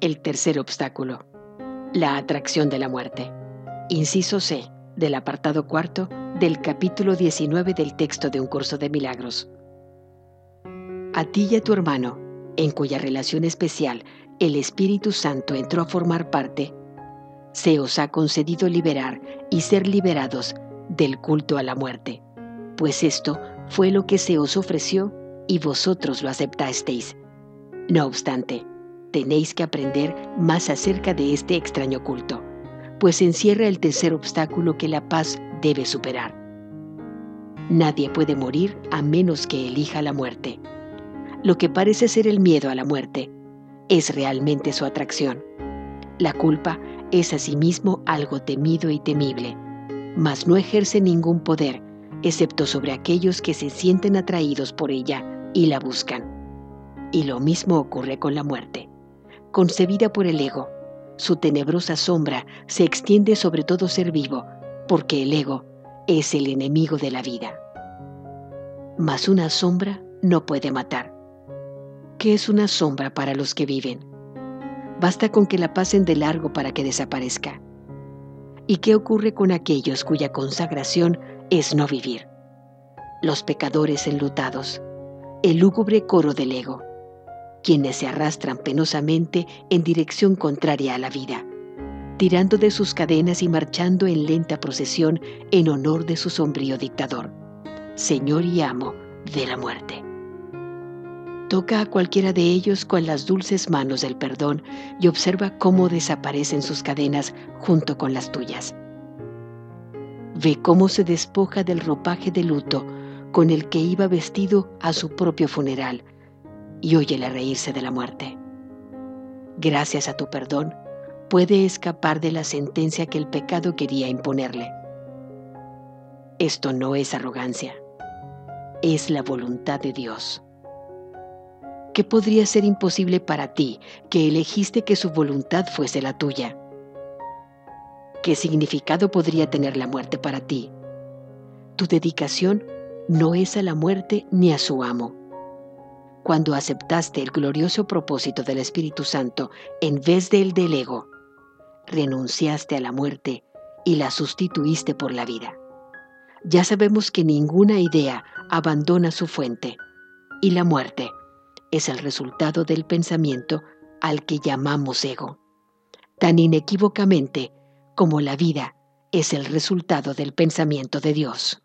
El tercer obstáculo. La atracción de la muerte. Inciso C del apartado cuarto del capítulo 19 del texto de un curso de milagros. A ti y a tu hermano, en cuya relación especial el Espíritu Santo entró a formar parte, se os ha concedido liberar y ser liberados del culto a la muerte, pues esto fue lo que se os ofreció y vosotros lo aceptasteis. No obstante, tenéis que aprender más acerca de este extraño culto, pues encierra el tercer obstáculo que la paz debe superar. Nadie puede morir a menos que elija la muerte. Lo que parece ser el miedo a la muerte es realmente su atracción. La culpa es asimismo algo temido y temible, mas no ejerce ningún poder, excepto sobre aquellos que se sienten atraídos por ella y la buscan. Y lo mismo ocurre con la muerte concebida por el ego. Su tenebrosa sombra se extiende sobre todo ser vivo, porque el ego es el enemigo de la vida. Mas una sombra no puede matar. ¿Qué es una sombra para los que viven? Basta con que la pasen de largo para que desaparezca. ¿Y qué ocurre con aquellos cuya consagración es no vivir? Los pecadores enlutados, el lúgubre coro del ego, quienes se arrastran penosamente en dirección contraria a la vida, tirando de sus cadenas y marchando en lenta procesión en honor de su sombrío dictador, Señor y amo de la muerte. Toca a cualquiera de ellos con las dulces manos del perdón y observa cómo desaparecen sus cadenas junto con las tuyas. Ve cómo se despoja del ropaje de luto con el que iba vestido a su propio funeral, y óyele reírse de la muerte. Gracias a tu perdón, puede escapar de la sentencia que el pecado quería imponerle. Esto no es arrogancia, es la voluntad de Dios. ¿Qué podría ser imposible para ti que elegiste que su voluntad fuese la tuya? ¿Qué significado podría tener la muerte para ti? Tu dedicación no es a la muerte ni a su amo, cuando aceptaste el glorioso propósito del Espíritu Santo en vez del del ego, renunciaste a la muerte y la sustituiste por la vida. Ya sabemos que ninguna idea abandona su fuente y la muerte es el resultado del pensamiento al que llamamos ego, tan inequívocamente como la vida es el resultado del pensamiento de Dios.